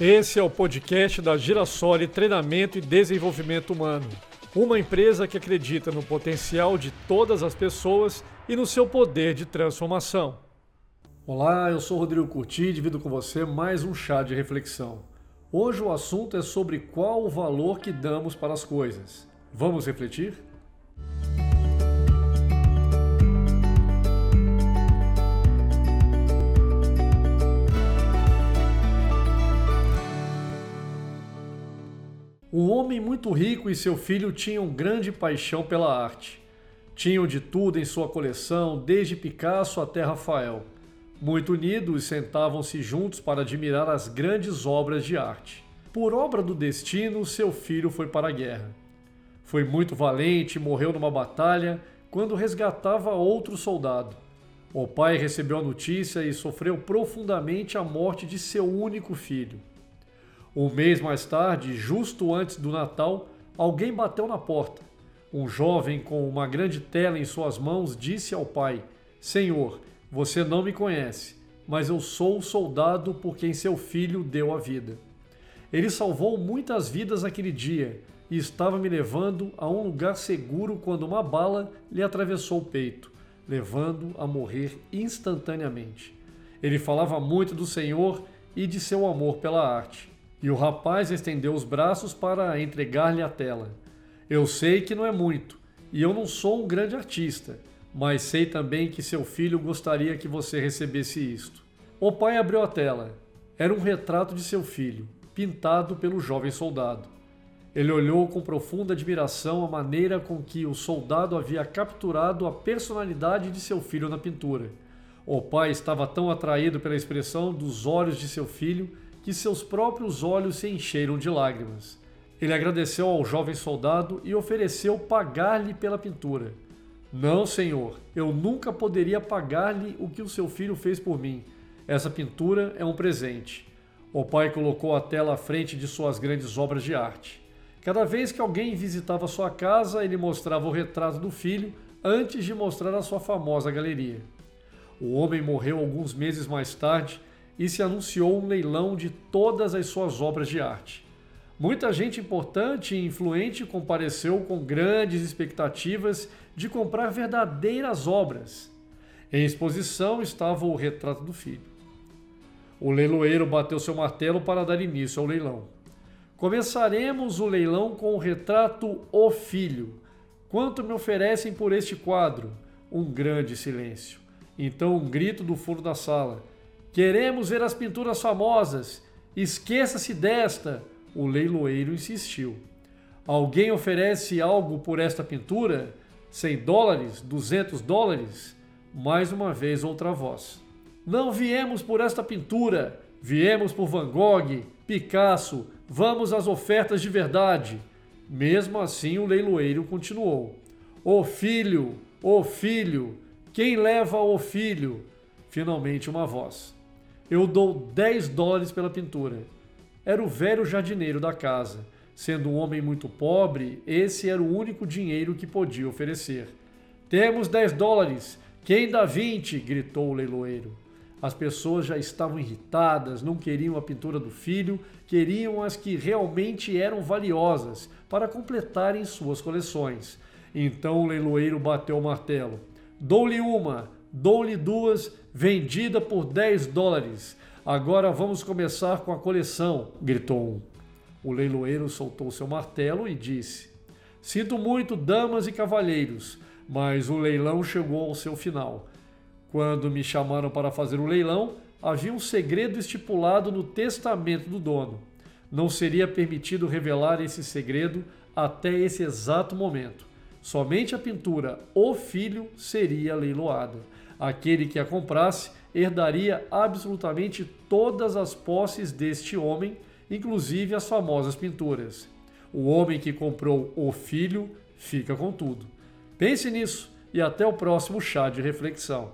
Esse é o podcast da Girassoli Treinamento e Desenvolvimento Humano. Uma empresa que acredita no potencial de todas as pessoas e no seu poder de transformação. Olá, eu sou Rodrigo Curti e divido com você mais um chá de reflexão. Hoje o assunto é sobre qual o valor que damos para as coisas. Vamos refletir? Um homem muito rico e seu filho tinham grande paixão pela arte. Tinham de tudo em sua coleção, desde Picasso até Rafael. Muito unidos, sentavam-se juntos para admirar as grandes obras de arte. Por obra do destino, seu filho foi para a guerra. Foi muito valente e morreu numa batalha quando resgatava outro soldado. O pai recebeu a notícia e sofreu profundamente a morte de seu único filho. Um mês mais tarde, justo antes do Natal, alguém bateu na porta. Um jovem com uma grande tela em suas mãos disse ao pai: Senhor, você não me conhece, mas eu sou o soldado por quem seu filho deu a vida. Ele salvou muitas vidas naquele dia e estava me levando a um lugar seguro quando uma bala lhe atravessou o peito, levando a morrer instantaneamente. Ele falava muito do Senhor e de seu amor pela arte. E o rapaz estendeu os braços para entregar-lhe a tela. Eu sei que não é muito, e eu não sou um grande artista, mas sei também que seu filho gostaria que você recebesse isto. O pai abriu a tela. Era um retrato de seu filho, pintado pelo jovem soldado. Ele olhou com profunda admiração a maneira com que o soldado havia capturado a personalidade de seu filho na pintura. O pai estava tão atraído pela expressão dos olhos de seu filho que seus próprios olhos se encheram de lágrimas. Ele agradeceu ao jovem soldado e ofereceu pagar-lhe pela pintura. Não, senhor, eu nunca poderia pagar-lhe o que o seu filho fez por mim. Essa pintura é um presente. O pai colocou a tela à frente de suas grandes obras de arte. Cada vez que alguém visitava sua casa, ele mostrava o retrato do filho antes de mostrar a sua famosa galeria. O homem morreu alguns meses mais tarde e se anunciou um leilão de todas as suas obras de arte. Muita gente importante e influente compareceu com grandes expectativas de comprar verdadeiras obras. Em exposição estava o retrato do filho. O leiloeiro bateu seu martelo para dar início ao leilão. Começaremos o leilão com o retrato O Filho. Quanto me oferecem por este quadro? Um grande silêncio. Então um grito do fundo da sala. Queremos ver as pinturas famosas. Esqueça-se desta. O leiloeiro insistiu. Alguém oferece algo por esta pintura? 100 dólares? 200 dólares? Mais uma vez outra voz. Não viemos por esta pintura, viemos por Van Gogh, Picasso, vamos às ofertas de verdade. Mesmo assim, o leiloeiro continuou. O filho, o filho, quem leva o filho? Finalmente uma voz. Eu dou 10 dólares pela pintura. Era o velho jardineiro da casa. Sendo um homem muito pobre, esse era o único dinheiro que podia oferecer. Temos 10 dólares. Quem dá 20? gritou o leiloeiro. As pessoas já estavam irritadas, não queriam a pintura do filho, queriam as que realmente eram valiosas para completarem suas coleções. Então o leiloeiro bateu o martelo. Dou-lhe uma, Dou-lhe duas, vendida por 10 dólares. Agora vamos começar com a coleção, gritou um. O leiloeiro soltou seu martelo e disse: Sinto muito, damas e cavalheiros, mas o leilão chegou ao seu final. Quando me chamaram para fazer o leilão, havia um segredo estipulado no testamento do dono. Não seria permitido revelar esse segredo até esse exato momento. Somente a pintura O Filho seria leiloada. Aquele que a comprasse herdaria absolutamente todas as posses deste homem, inclusive as famosas pinturas. O homem que comprou o filho fica com tudo. Pense nisso e até o próximo chá de reflexão.